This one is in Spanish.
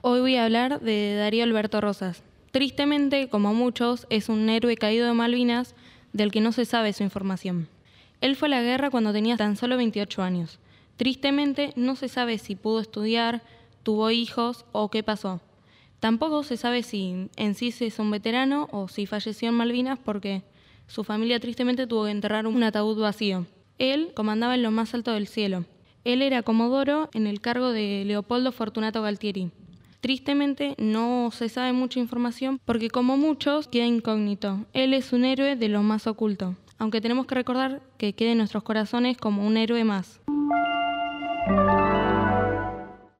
Hoy voy a hablar de Darío Alberto Rosas. Tristemente, como muchos, es un héroe caído de Malvinas del que no se sabe su información. Él fue a la guerra cuando tenía tan solo 28 años. Tristemente, no se sabe si pudo estudiar, tuvo hijos o qué pasó. Tampoco se sabe si en sí es un veterano o si falleció en Malvinas porque su familia tristemente tuvo que enterrar un ataúd vacío. Él comandaba en lo más alto del cielo. Él era comodoro en el cargo de Leopoldo Fortunato Galtieri. Tristemente no se sabe mucha información porque como muchos queda incógnito. Él es un héroe de lo más oculto, aunque tenemos que recordar que queda en nuestros corazones como un héroe más.